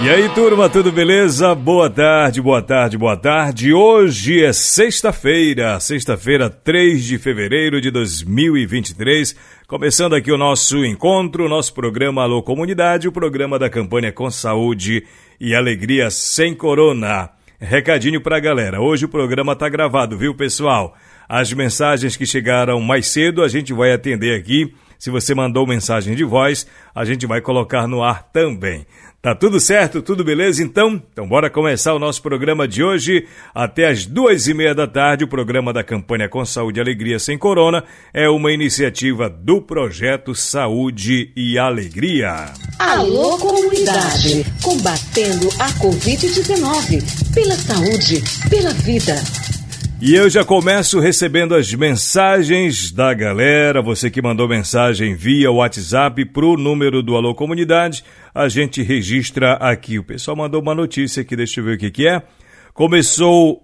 E aí, turma, tudo beleza? Boa tarde, boa tarde, boa tarde. Hoje é sexta-feira, sexta-feira, 3 de fevereiro de 2023. Começando aqui o nosso encontro, o nosso programa Alô Comunidade, o programa da campanha Com Saúde e Alegria Sem Corona. Recadinho pra galera, hoje o programa tá gravado, viu, pessoal? As mensagens que chegaram mais cedo a gente vai atender aqui. Se você mandou mensagem de voz, a gente vai colocar no ar também. Tá tudo certo? Tudo beleza então? Então bora começar o nosso programa de hoje. Até as duas e meia da tarde, o programa da campanha Com Saúde e Alegria Sem Corona é uma iniciativa do projeto Saúde e Alegria. Alô, comunidade! Combatendo a Covid-19. Pela saúde, pela vida. E eu já começo recebendo as mensagens da galera, você que mandou mensagem via WhatsApp pro número do Alô Comunidade, a gente registra aqui. O pessoal mandou uma notícia aqui, deixa eu ver o que que é. Começou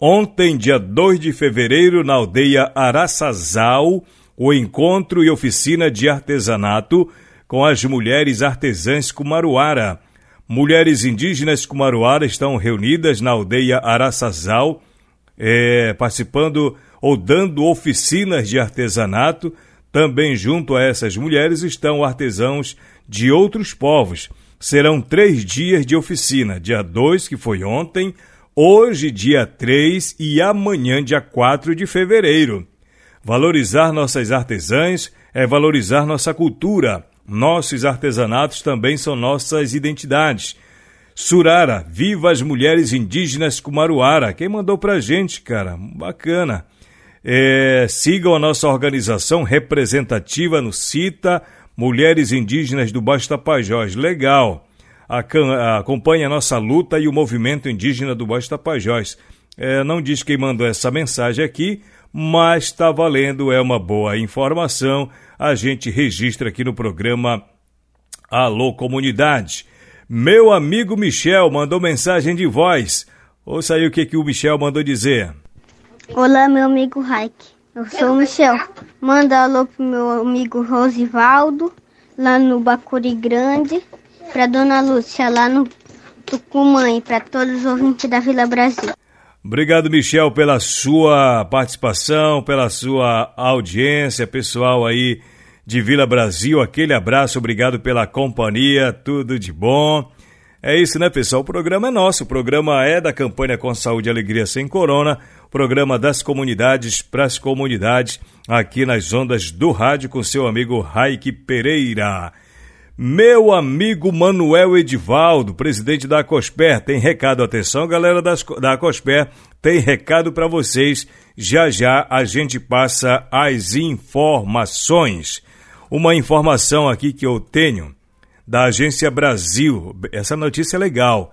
ontem, dia 2 de fevereiro, na aldeia Araçazal, o encontro e oficina de artesanato com as mulheres artesãs Kumaruara. Mulheres indígenas Kumaruara estão reunidas na aldeia Araçazal, é, participando ou dando oficinas de artesanato. Também junto a essas mulheres estão artesãos de outros povos. Serão três dias de oficina: dia 2, que foi ontem, hoje, dia 3 e amanhã, dia 4 de fevereiro. Valorizar nossas artesãs é valorizar nossa cultura. Nossos artesanatos também são nossas identidades. Surara, viva as mulheres indígenas Kumaruara. Quem mandou pra gente, cara? Bacana. É, sigam a nossa organização representativa no CITA, Mulheres Indígenas do Baixo Tapajós. Legal. Acompanhe a nossa luta e o movimento indígena do Baixo Tapajós. É, não diz quem mandou essa mensagem aqui, mas está valendo, é uma boa informação. A gente registra aqui no programa Alô Comunidade. Meu amigo Michel mandou mensagem de voz. Ouça aí o que, que o Michel mandou dizer. Olá, meu amigo Raik. Eu sou o Michel. Manda alô pro meu amigo Rosivaldo, lá no Bacuri Grande, pra Dona Lúcia, lá no Tucumã, e pra todos os ouvintes da Vila Brasil. Obrigado, Michel, pela sua participação, pela sua audiência, pessoal aí de Vila Brasil. Aquele abraço, obrigado pela companhia, tudo de bom. É isso, né, pessoal? O programa é nosso, o programa é da campanha Com Saúde e Alegria Sem Corona, programa das comunidades para as comunidades, aqui nas ondas do rádio com seu amigo Raik Pereira. Meu amigo Manuel Edivaldo, presidente da Cosper, tem recado. Atenção, galera das, da Cosper, tem recado para vocês. Já já a gente passa as informações. Uma informação aqui que eu tenho da Agência Brasil, essa notícia é legal.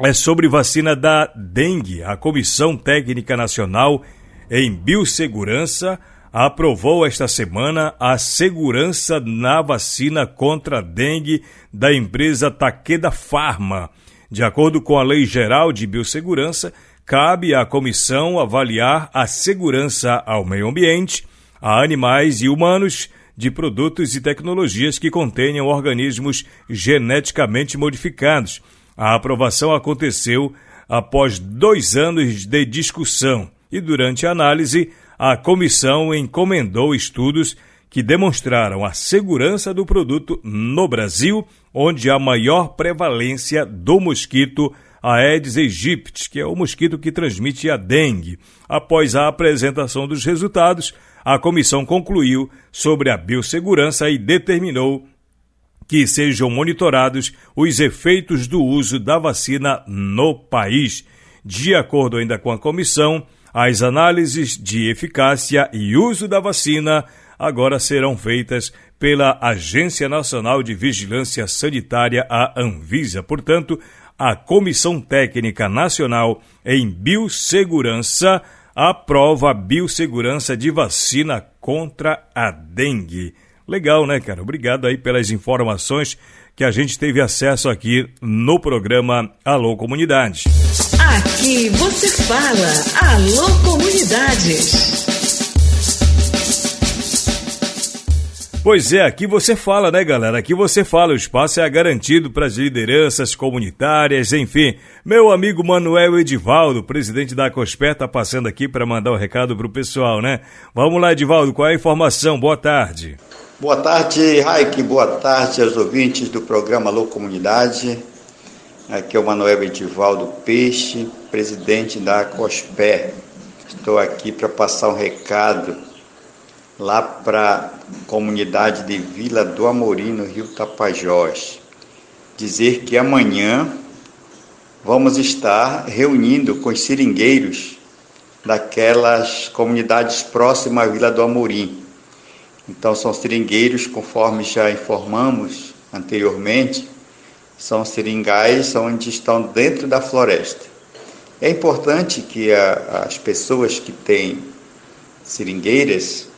É sobre vacina da dengue. A Comissão Técnica Nacional em Biossegurança aprovou esta semana a segurança na vacina contra a dengue da empresa Takeda Pharma. De acordo com a Lei Geral de Biossegurança, cabe à comissão avaliar a segurança ao meio ambiente, a animais e humanos de produtos e tecnologias que contenham organismos geneticamente modificados. A aprovação aconteceu após dois anos de discussão e, durante a análise, a comissão encomendou estudos que demonstraram a segurança do produto no Brasil, onde há maior prevalência do mosquito Aedes aegypti, que é o mosquito que transmite a dengue. Após a apresentação dos resultados, a comissão concluiu sobre a biossegurança e determinou que sejam monitorados os efeitos do uso da vacina no país. De acordo ainda com a comissão, as análises de eficácia e uso da vacina agora serão feitas pela Agência Nacional de Vigilância Sanitária, a Anvisa. Portanto, a Comissão Técnica Nacional em Biossegurança aprova a biossegurança de vacina contra a dengue. Legal, né, cara? Obrigado aí pelas informações que a gente teve acesso aqui no programa Alô Comunidades. Aqui você fala Alô Comunidades. Pois é, aqui você fala, né, galera? Aqui você fala, o espaço é garantido para as lideranças comunitárias, enfim. Meu amigo Manuel Edivaldo, presidente da COSPER, tá passando aqui para mandar o um recado pro pessoal, né? Vamos lá, Edivaldo, qual é a informação? Boa tarde. Boa tarde, Raik. Boa tarde aos ouvintes do programa Alô Comunidade. Aqui é o Manuel Edivaldo Peixe, presidente da COSPER. Estou aqui para passar um recado lá para a comunidade de Vila do Amorim, no Rio Tapajós. Dizer que amanhã vamos estar reunindo com os seringueiros daquelas comunidades próximas à Vila do Amorim. Então, são seringueiros, conforme já informamos anteriormente, são seringais onde estão dentro da floresta. É importante que a, as pessoas que têm seringueiras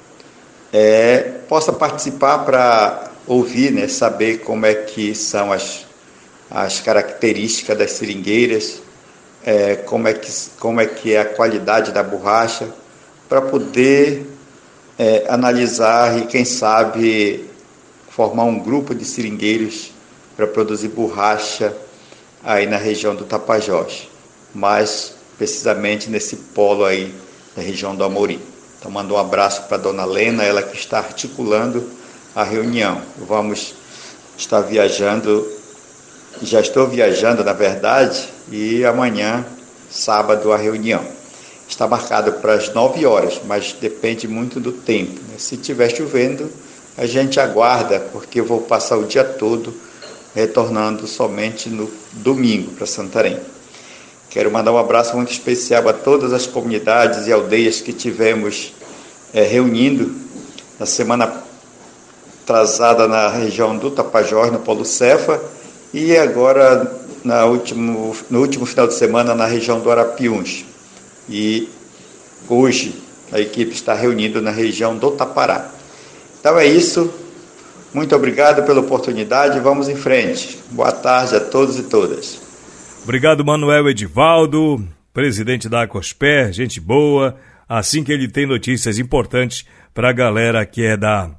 é, possa participar para ouvir, né, saber como é que são as, as características das seringueiras, é, como, é que, como é que é a qualidade da borracha, para poder é, analisar e, quem sabe, formar um grupo de seringueiros para produzir borracha aí na região do Tapajós, mais precisamente nesse polo aí da região do Amorim. Então, mando um abraço para a dona Lena, ela que está articulando a reunião. Vamos estar viajando, já estou viajando, na verdade, e amanhã, sábado, a reunião. Está marcada para as 9 horas, mas depende muito do tempo. Né? Se estiver chovendo, a gente aguarda, porque eu vou passar o dia todo retornando somente no domingo para Santarém. Quero mandar um abraço muito especial a todas as comunidades e aldeias que tivemos é, reunindo na semana atrasada na região do Tapajós, no Polo Cefa, e agora na último, no último final de semana na região do Arapiuns. E hoje a equipe está reunida na região do Tapará. Então é isso. Muito obrigado pela oportunidade. Vamos em frente. Boa tarde a todos e todas. Obrigado, Manuel Edivaldo, presidente da Acosper, gente boa. Assim que ele tem notícias importantes para a galera que é da,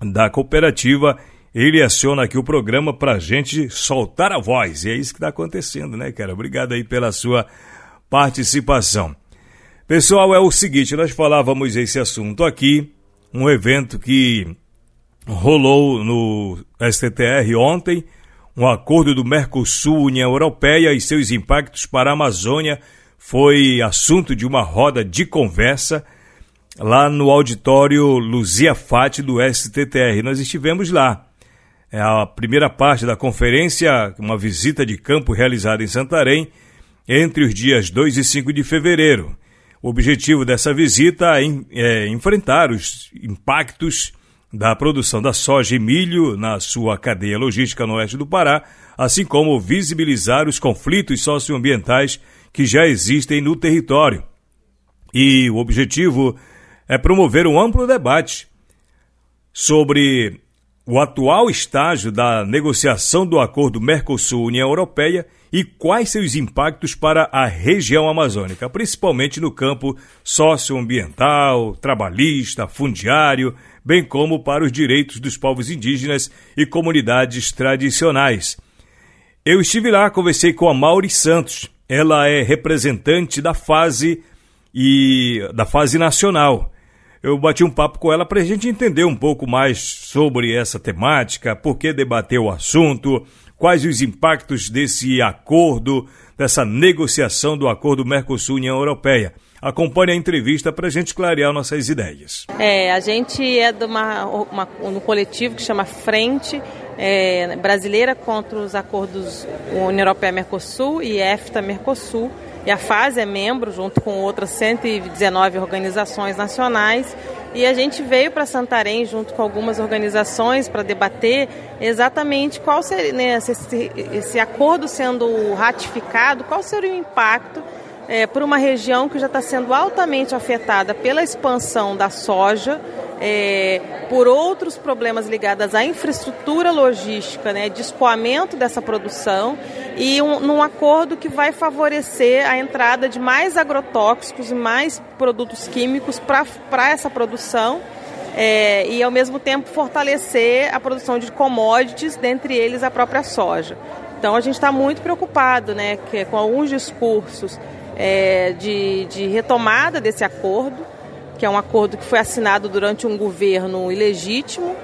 da cooperativa, ele aciona aqui o programa para a gente soltar a voz. E é isso que está acontecendo, né, cara? Obrigado aí pela sua participação. Pessoal, é o seguinte, nós falávamos esse assunto aqui, um evento que rolou no STTR ontem, um acordo do Mercosul-União Europeia e seus impactos para a Amazônia foi assunto de uma roda de conversa lá no auditório Luzia Fati do STTR. Nós estivemos lá. É a primeira parte da conferência, uma visita de campo realizada em Santarém entre os dias 2 e 5 de fevereiro. O objetivo dessa visita é, é enfrentar os impactos da produção da soja e milho na sua cadeia logística no oeste do Pará, assim como visibilizar os conflitos socioambientais que já existem no território. E o objetivo é promover um amplo debate sobre o atual estágio da negociação do acordo Mercosul-União Europeia e quais seus impactos para a região amazônica, principalmente no campo socioambiental, trabalhista, fundiário, bem como para os direitos dos povos indígenas e comunidades tradicionais. Eu estive lá, conversei com a Mauri Santos. Ela é representante da fase e da fase nacional. Eu bati um papo com ela para a gente entender um pouco mais sobre essa temática, por que debater o assunto, quais os impactos desse acordo, dessa negociação do acordo Mercosul-União Europeia. Acompanhe a entrevista para a gente clarear nossas ideias. É, a gente é de uma, uma, um coletivo que chama Frente é, brasileira contra os acordos União Europeia-Mercosul e EFTA-Mercosul. E a FASE é membro, junto com outras 119 organizações nacionais. E a gente veio para Santarém, junto com algumas organizações, para debater exatamente qual seria, né, esse, esse acordo sendo ratificado, qual seria o impacto é, por uma região que já está sendo altamente afetada pela expansão da soja, é, por outros problemas ligados à infraestrutura logística, né, de escoamento dessa produção e um, num acordo que vai favorecer a entrada de mais agrotóxicos e mais produtos químicos para essa produção. É, e ao mesmo tempo fortalecer a produção de commodities, dentre eles a própria soja. Então a gente está muito preocupado né, que, com alguns discursos é, de, de retomada desse acordo, que é um acordo que foi assinado durante um governo ilegítimo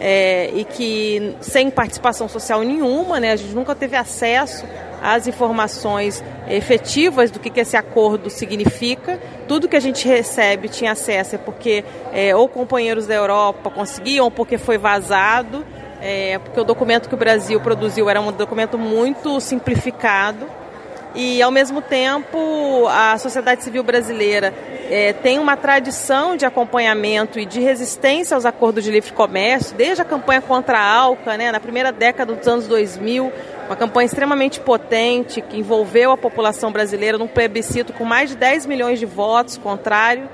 é, e que sem participação social nenhuma, né, a gente nunca teve acesso às informações efetivas do que, que esse acordo significa. Tudo que a gente recebe tinha acesso é porque é, ou companheiros da Europa conseguiam, ou porque foi vazado, é, porque o documento que o Brasil produziu era um documento muito simplificado e, ao mesmo tempo, a sociedade civil brasileira é, tem uma tradição de acompanhamento e de resistência aos acordos de livre comércio, desde a campanha contra a ALCA, né, na primeira década dos anos 2000, uma campanha extremamente potente que envolveu a população brasileira num plebiscito com mais de 10 milhões de votos contrário.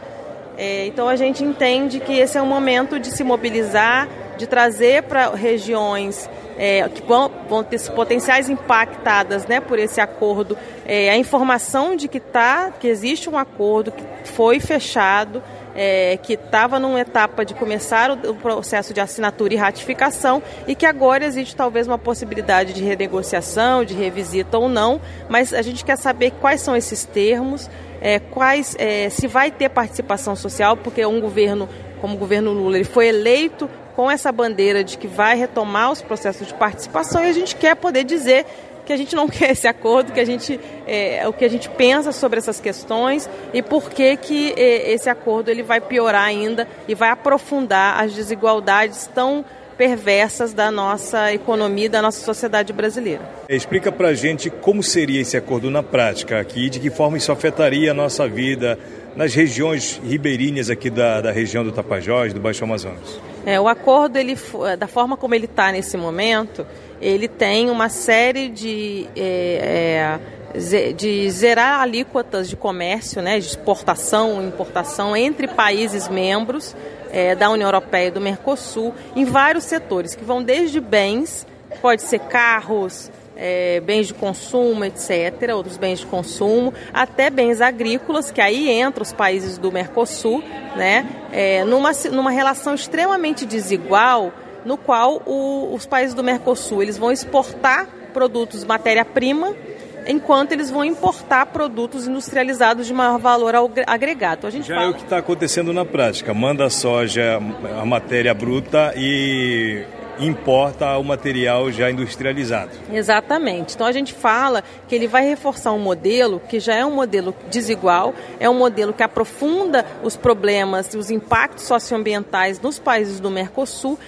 É, então a gente entende que esse é um momento de se mobilizar, de trazer para regiões é, que vão, vão ter potenciais impactadas né, por esse acordo, é, a informação de que, tá, que existe um acordo que foi fechado, é, que estava numa etapa de começar o, o, processo de assinatura e ratificação e que agora existe talvez uma possibilidade de renegociação, de revisita ou não, mas a gente quer saber quais são esses termos, é, quais é, se vai ter participação social, porque um governo como o governo Lula, ele foi eleito com essa bandeira de que vai retomar os processos de participação e a gente quer poder dizer que a gente não quer esse acordo, que a gente é, o que a gente pensa sobre essas questões e por que que é, esse acordo ele vai piorar ainda e vai aprofundar as desigualdades tão perversas da nossa economia, da nossa sociedade brasileira. Explica para a gente como seria esse acordo na prática aqui, de que forma isso afetaria a nossa vida nas regiões ribeirinhas aqui da, da região do Tapajós, do Baixo Amazonas. É, o acordo, ele, da forma como ele está nesse momento, ele tem uma série de, é, é, de zerar alíquotas de comércio, né, de exportação e importação entre países membros é, da União Europeia e do Mercosul, em vários setores, que vão desde bens, pode ser carros, é, bens de consumo, etc., outros bens de consumo, até bens agrícolas, que aí entram os países do Mercosul, né, é, numa, numa relação extremamente desigual, no qual o, os países do Mercosul eles vão exportar produtos matéria-prima, enquanto eles vão importar produtos industrializados de maior valor agregado. A gente Já fala... é o que está acontecendo na prática. Manda soja, a matéria bruta e importa o material já industrializado. Exatamente. Então a gente fala que ele vai reforçar um modelo que já é um modelo desigual, é um modelo que aprofunda os problemas e os impactos socioambientais nos países do Mercosul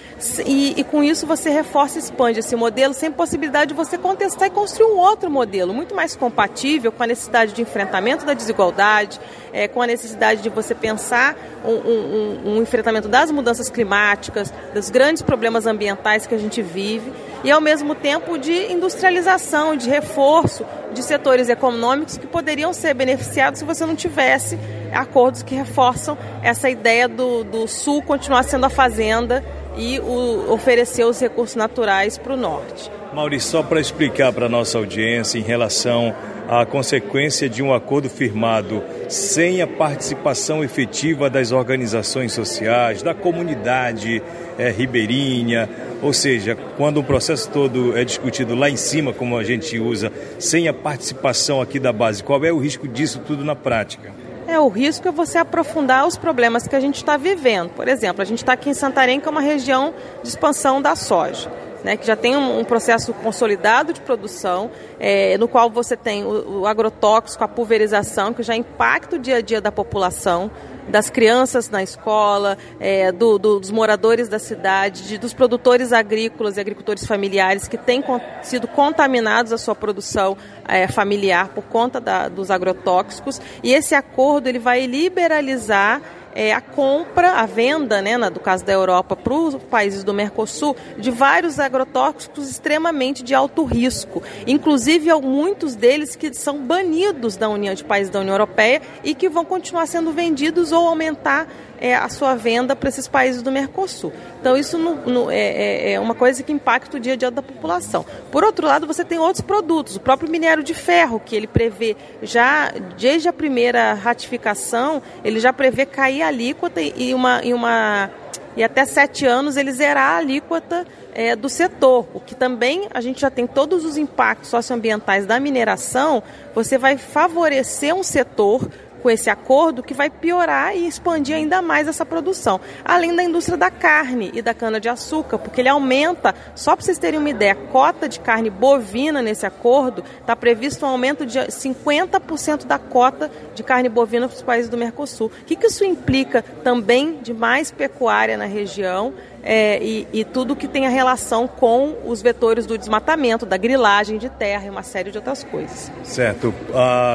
e, e com isso você reforça e expande esse modelo sem possibilidade de você contestar e construir um outro modelo muito mais compatível com a necessidade de enfrentamento da desigualdade, é, com a necessidade de você pensar um, um, um enfrentamento das mudanças climáticas, dos grandes problemas ambientais ambientais que a gente vive e ao mesmo tempo de industrialização, de reforço de setores econômicos que poderiam ser beneficiados se você não tivesse acordos que reforçam essa ideia do, do sul continuar sendo a fazenda e o, oferecer os recursos naturais para o norte. Maurício, só para explicar para a nossa audiência em relação à consequência de um acordo firmado sem a participação efetiva das organizações sociais, da comunidade é, ribeirinha, ou seja, quando o processo todo é discutido lá em cima, como a gente usa, sem a participação aqui da base, qual é o risco disso tudo na prática? É, o risco é você aprofundar os problemas que a gente está vivendo. Por exemplo, a gente está aqui em Santarém, que é uma região de expansão da soja né, que já tem um, um processo consolidado de produção, é, no qual você tem o, o, agrotóxico, a pulverização, que já impacta o dia a dia da população. das crianças na escola, é, do, do, dos moradores da cidade, de, dos produtores agrícolas e agricultores familiares que têm con sido contaminados a sua produção é, familiar por conta da, dos agrotóxicos. E esse acordo ele vai liberalizar é, a compra, a venda, né, do caso da Europa, para os países do Mercosul, de vários agrotóxicos extremamente de alto risco. Inclusive, muitos deles que são banidos da União, de países da União Europeia e que vão continuar sendo vendidos ou aumentar é, a sua venda para esses países do Mercosul. Então, isso no, no, é, é, é, uma coisa que impacta o dia a dia da população. Por outro lado, você tem outros produtos, o próprio minério de ferro, que ele prevê já, desde a primeira ratificação, ele já prevê cair a alíquota e uma. E uma e até sete anos ele zerar a alíquota é, do setor, o que também a gente já tem todos os impactos socioambientais da mineração, você vai favorecer um setor com esse acordo que vai piorar e expandir ainda mais essa produção. Além da indústria da carne e da cana-de-açúcar, porque ele aumenta, só para vocês terem uma ideia, a cota de carne bovina nesse acordo está previsto um aumento de 50% da cota de carne bovina para os países do Mercosul. O que, que isso implica também de mais pecuária na região? É, e, e, tudo que tem a relação com os vetores do desmatamento, da grilagem de terra e uma série de outras coisas. Certo.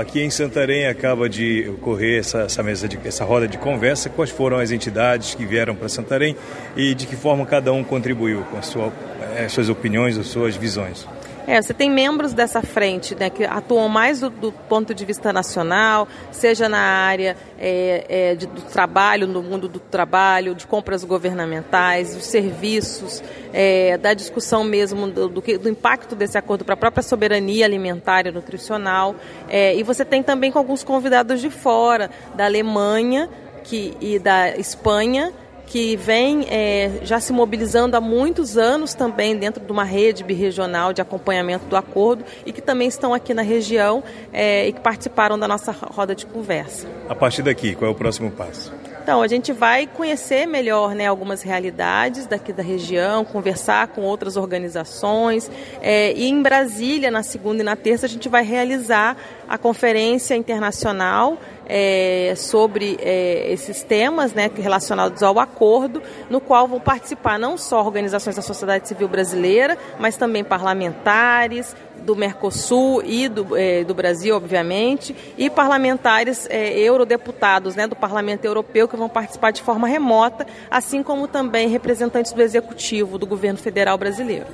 Aqui em Santarém acaba de ocorrer essa, essa mesa de, essa roda de conversa. Quais foram as entidades que vieram para Santarém e de que forma cada um contribuiu com sua, as eh, suas opiniões, as suas visões? É, você tem membros dessa frente né, que atuam mais do, do ponto de vista nacional, seja na área é, é, de, do trabalho, no mundo do trabalho, de compras governamentais, dos serviços, é, da discussão mesmo do, do, do, impacto desse acordo para a própria soberania alimentar e nutricional. É, e você tem também com alguns convidados de fora, da Alemanha que, e da Espanha, que vem é, já se mobilizando há muitos anos também dentro de uma rede birregional de acompanhamento do acordo e que também estão aqui na região é, e que participaram da nossa roda de conversa. A partir daqui, qual é o próximo passo? Então, a gente vai conhecer melhor né, algumas realidades daqui da região, conversar com outras organizações. É, e em Brasília, na segunda e na terça, a gente vai realizar a conferência internacional é, sobre é, esses temas né, relacionados ao acordo, no qual vão participar não só organizações da sociedade civil brasileira, mas também parlamentares do Mercosul e do, é, do Brasil, obviamente, e parlamentares é, eurodeputados né, do Parlamento Europeu que vão participar de forma remota, assim como também representantes do Executivo do governo federal brasileiro.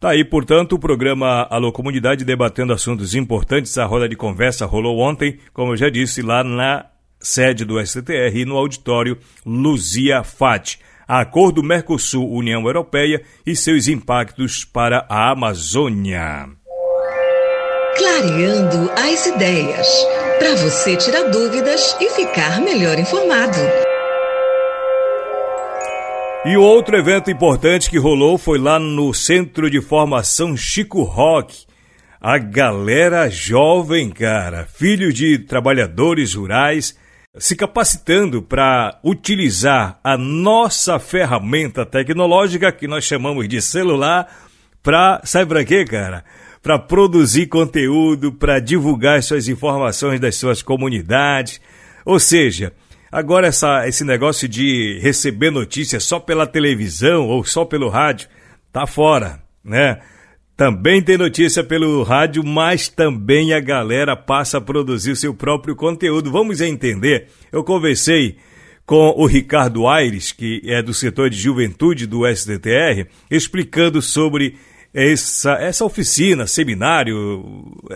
Tá aí, portanto, o programa Alô Comunidade debatendo assuntos importantes. A roda de conversa rolou ontem, como eu já disse, lá na sede do STR, no auditório Luzia Fati. Acordo Mercosul-União Europeia e seus impactos para a Amazônia. Clareando as ideias, para você tirar dúvidas e ficar melhor informado. E outro evento importante que rolou foi lá no Centro de Formação Chico Rock. A galera jovem, cara, filho de trabalhadores rurais, se capacitando para utilizar a nossa ferramenta tecnológica que nós chamamos de celular para, sabe para quê, cara? Para produzir conteúdo, para divulgar suas informações das suas comunidades. Ou seja, Agora, essa, esse negócio de receber notícias só pela televisão ou só pelo rádio, tá fora, né? Também tem notícia pelo rádio, mas também a galera passa a produzir o seu próprio conteúdo. Vamos entender. Eu conversei com o Ricardo Aires, que é do setor de juventude do SDTR, explicando sobre essa, essa oficina, seminário,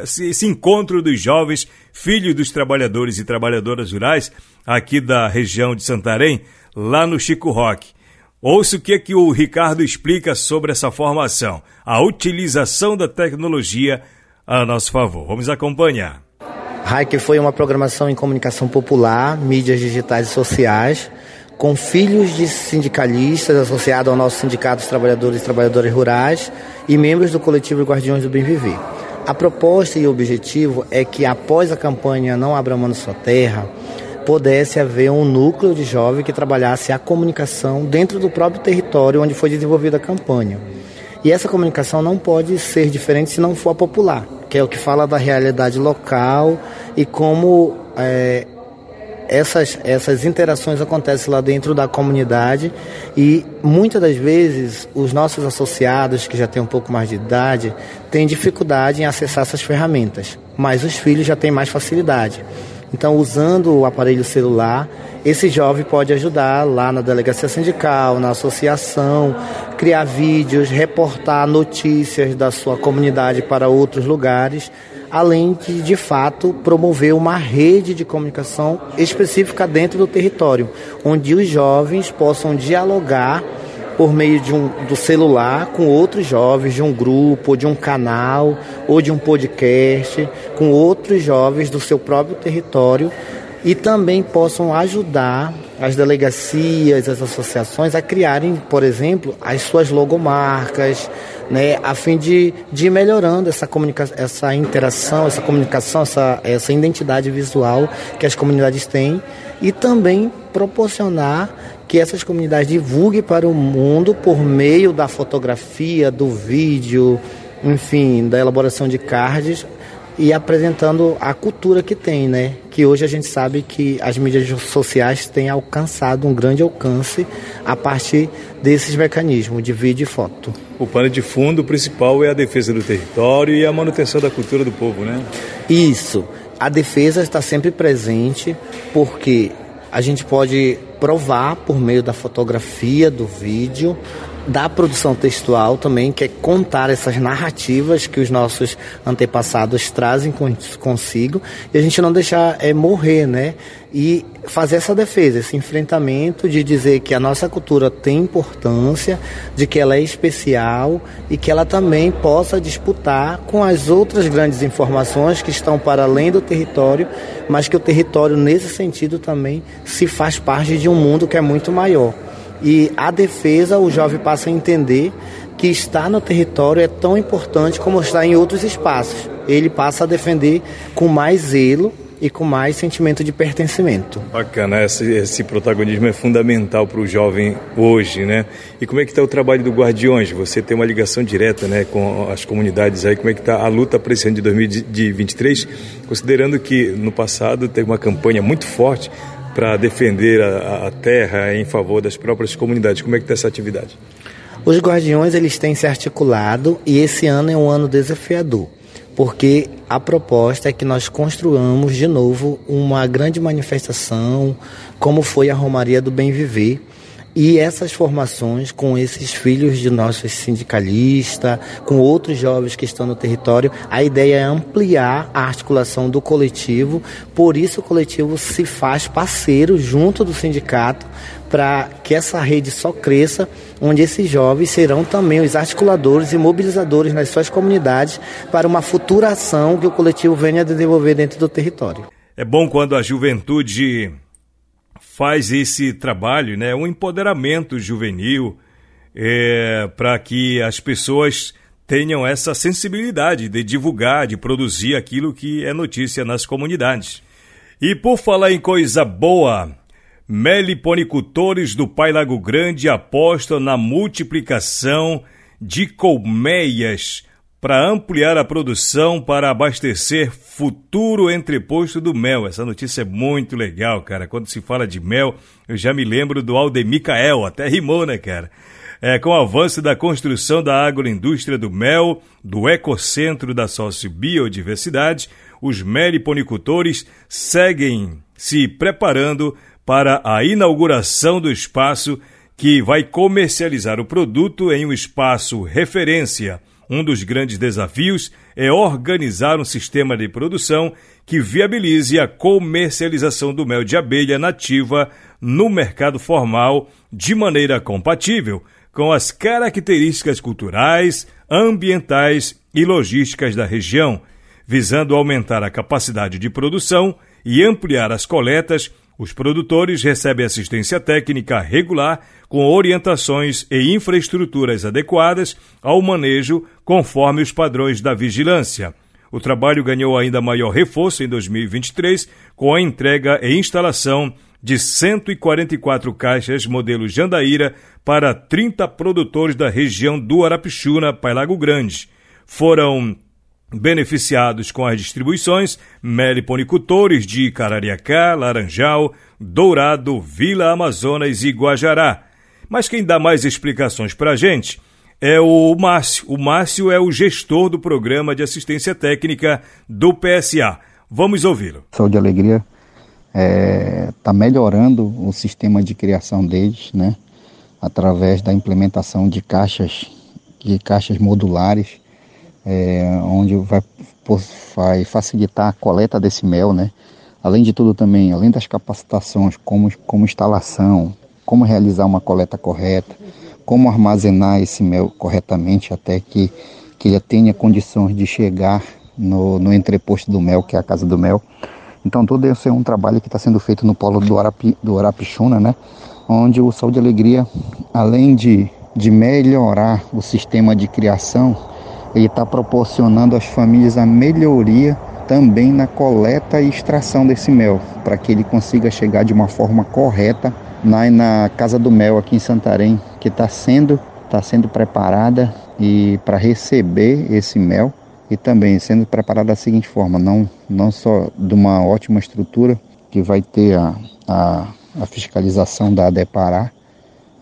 esse, esse, encontro dos jovens, filhos dos trabalhadores e trabalhadoras rurais aqui da região de Santarém, lá no Chico Rock. Ouça o que, é que o Ricardo explica sobre essa formação, a utilização da tecnologia a nosso favor. Vamos acompanhar. Raik foi uma programação em comunicação popular, mídias digitais e sociais, com filhos de sindicalistas associados ao nosso Sindicato dos Trabalhadores e Trabalhadoras Rurais e membros do coletivo Guardiões do Bem Viver. A proposta e o objetivo é que após a campanha Não Abra Mão Sua Terra, pudesse haver um núcleo de jovens que trabalhasse a comunicação dentro do próprio território onde foi desenvolvida a campanha. E essa comunicação não pode ser diferente se não for a popular, que é o que fala da realidade local e como é, essas, essas interações acontecem lá dentro da comunidade e muitas das vezes os nossos associados, que já têm um pouco mais de idade, têm dificuldade em acessar essas ferramentas, mas os filhos já têm mais facilidade. Então, usando o aparelho celular, esse jovem pode ajudar lá na delegacia sindical, na associação, criar vídeos, reportar notícias da sua comunidade para outros lugares além de, de fato, promover uma rede de comunicação específica dentro do território, onde os jovens possam dialogar por meio de um, do celular com outros jovens de um grupo, ou de um canal, ou de um podcast, com outros jovens do seu próprio território e também possam ajudar as delegacias, as associações a criarem, por exemplo, as suas logomarcas, né, a fim de, de ir melhorando essa comunicação, essa interação, essa comunicação, essa, essa identidade visual que as comunidades têm e também proporcionar que essas comunidades divulguem para o mundo por meio da fotografia, do vídeo, enfim, da elaboração de cards e apresentando a cultura que tem, né? Que hoje a gente sabe que as mídias sociais têm alcançado um grande alcance a partir desses mecanismos de vídeo e foto. O pano de fundo principal é a defesa do território e a manutenção da cultura do povo, né? Isso. A defesa está sempre presente porque a gente pode provar por meio da fotografia, do vídeo, da produção textual também, que é contar essas narrativas que os nossos antepassados trazem consigo e a gente não deixar é, morrer, né? E fazer essa defesa, esse enfrentamento de dizer que a nossa cultura tem importância, de que ela é especial e que ela também possa disputar com as outras grandes informações que estão para além do território, mas que o território, nesse sentido, também se faz parte de um mundo que é muito maior. E a defesa, o jovem passa a entender que estar no território é tão importante como estar em outros espaços. Ele passa a defender com mais zelo e com mais sentimento de pertencimento. Bacana, esse, esse protagonismo é fundamental para o jovem hoje, né? E como é que está o trabalho do Guardiões? Você tem uma ligação direta, né, com as comunidades aí. Como é que está a luta para esse ano de 2023? Considerando que no passado teve uma campanha muito forte para defender a, a, terra em favor das próprias comunidades. Como é que está essa atividade? Os guardiões eles têm se articulado e esse ano é um ano desafiador, porque a proposta é que nós construamos de novo uma grande manifestação, como foi a Romaria do Bem Viver, e essas formações com esses filhos de nossos sindicalistas, com outros jovens que estão no território, a ideia é ampliar a articulação do coletivo, por isso o coletivo se faz parceiro junto do sindicato para que essa rede só cresça, onde esses jovens serão também os articuladores e mobilizadores nas suas comunidades para uma futura ação que o coletivo venha a desenvolver dentro do território. É bom quando a juventude faz esse trabalho, né, um empoderamento juvenil é, para que as pessoas tenham essa sensibilidade de divulgar, de produzir aquilo que é notícia nas comunidades. E por falar em coisa boa, meliponicultores do Pai Lago Grande apostam na multiplicação de colmeias para ampliar a produção para abastecer futuro entreposto do mel. Essa notícia é muito legal, cara. Quando se fala de mel, eu já me lembro do Aldemicael, até rimou, né, cara? É, com o avanço da construção da agroindústria do mel, do ecocentro da sociobiodiversidade, os meliponicultores seguem se preparando para a inauguração do espaço que vai comercializar o produto em um espaço referência um dos grandes desafios é organizar um sistema de produção que viabilize a comercialização do mel de abelha nativa no mercado formal de maneira compatível com as características culturais, ambientais e logísticas da região, visando aumentar a capacidade de produção e ampliar as coletas. Os produtores recebem assistência técnica regular com orientações e infraestruturas adequadas ao manejo conforme os padrões da vigilância. O trabalho ganhou ainda maior reforço em 2023 com a entrega e instalação de 144 caixas modelo Jandaíra para 30 produtores da região do Arapixuna, Pai Lago Grande. Foram beneficiados com as distribuições meliponicultores de Carariacá, Laranjal, Dourado, Vila Amazonas e Guajará. Mas quem dá mais explicações para a gente é o Márcio. O Márcio é o gestor do programa de assistência técnica do PSA. Vamos ouvi-lo. Saúde e Alegria está é, tá melhorando o sistema de criação deles, né? Através da implementação de caixas, de caixas modulares, é, onde vai, vai facilitar a coleta desse mel, né? Além de tudo também, além das capacitações como, como instalação, como realizar uma coleta correta, como armazenar esse mel corretamente até que, que ele tenha condições de chegar no, no entreposto do mel, que é a casa do mel. Então todo esse é um trabalho que está sendo feito no polo do, Arapi, do Arapixuna, né? onde o Saúde e Alegria, além de, de melhorar o sistema de criação, ele está proporcionando às famílias a melhoria também na coleta e extração desse mel, para que ele consiga chegar de uma forma correta na, na Casa do Mel aqui em Santarém, que está sendo, tá sendo preparada e para receber esse mel e também sendo preparada da seguinte forma, não, não só de uma ótima estrutura que vai ter a, a, a fiscalização da ADEPARÁ,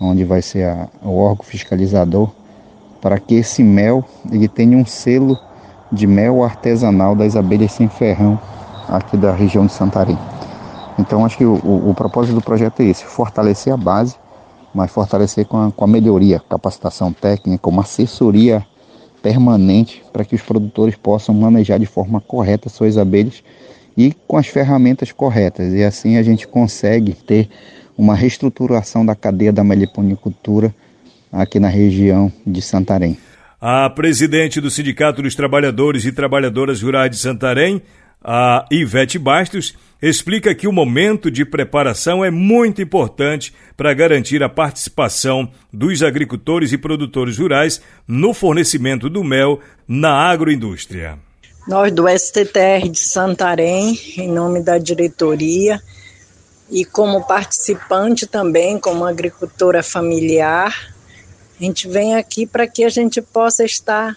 onde vai ser a, o órgão fiscalizador, para que esse mel ele tenha um selo de mel artesanal das abelhas sem ferrão aqui da região de Santarém. Então acho que o, o, o propósito do projeto é esse, fortalecer a base, mas fortalecer com a, com a melhoria, capacitação técnica, uma assessoria permanente para que os produtores possam manejar de forma correta suas abelhas e com as ferramentas corretas. E assim a gente consegue ter uma reestruturação da cadeia da meliponicultura aqui na região de Santarém. A presidente do Sindicato dos Trabalhadores e Trabalhadoras Rurais de Santarém, a Ivete Bastos, explica que o momento de preparação é muito importante para garantir a participação dos agricultores e produtores rurais no fornecimento do mel na agroindústria. Nós do STTR de Santarém, em nome da diretoria, e como participante também, como agricultora familiar, a gente vem aqui para que a gente possa estar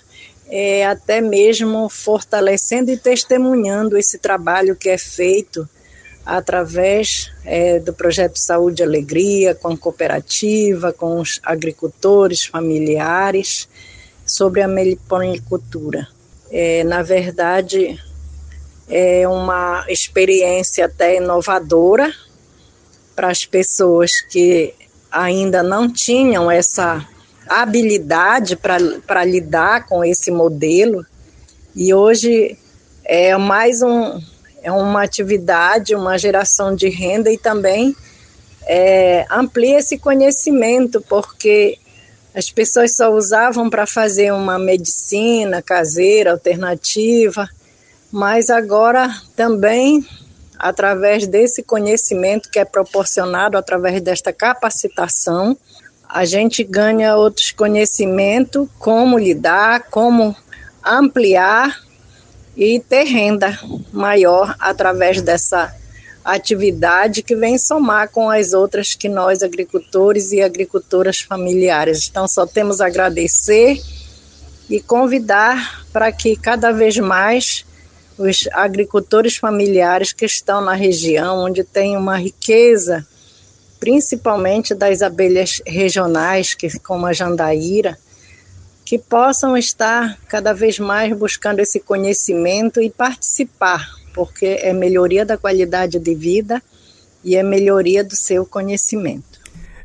é, até mesmo fortalecendo e testemunhando esse trabalho que é feito através é, do projeto Saúde e Alegria, com a cooperativa, com os agricultores familiares, sobre a meliponicultura. É, na verdade, é uma experiência até inovadora para as pessoas que ainda não tinham essa habilidade para lidar com esse modelo. E hoje é mais um, é uma atividade, uma geração de renda e também é, amplia esse conhecimento, porque as pessoas só usavam para fazer uma medicina caseira, alternativa, mas agora também, através desse conhecimento que é proporcionado através desta capacitação, a gente ganha outros conhecimentos, como lidar, como ampliar e ter renda maior através dessa atividade que vem somar com as outras que nós, agricultores e agricultoras familiares. Então, só temos a agradecer e convidar para que cada vez mais os agricultores familiares que estão na região, onde tem uma riqueza principalmente das abelhas regionais, que, como a jandaíra, que possam estar cada vez mais buscando esse conhecimento e participar, porque é melhoria da qualidade de vida e é melhoria do seu conhecimento.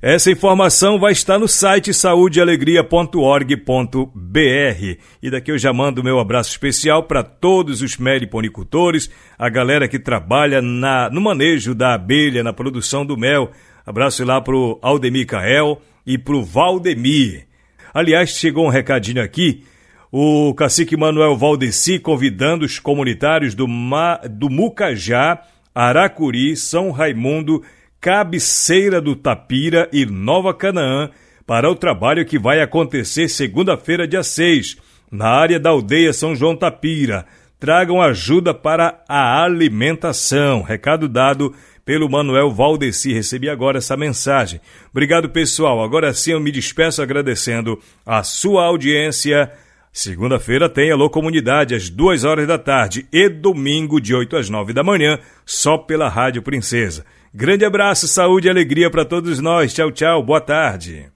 Essa informação vai estar no site saudealegria.org.br. E daqui eu já mando meu abraço especial para todos os meliponicultores, a galera que trabalha na, no manejo da abelha, na produção do mel, Abraço lá pro Aldemir Cael e pro Valdemir. Aliás, chegou um recadinho aqui. O cacique Manuel Valdeci convidando os comunitários do, Ma, do Mucajá, Aracuri, São Raimundo, Cabeceira do Tapira e Nova Canaã para o trabalho que vai acontecer segunda-feira, dia 6, na área da aldeia São João Tapira. Tragam ajuda para a alimentação. Recado dado pelo Manuel Valdeci. Recebi agora essa mensagem. Obrigado, pessoal. Agora sim eu me despeço agradecendo a sua audiência, Segunda-feira tem Alô Comunidade às duas horas da tarde e domingo de 8 às 9 da manhã, só pela Rádio Princesa. Grande abraço, saúde e alegria para todos nós. Tchau, tchau, boa tarde.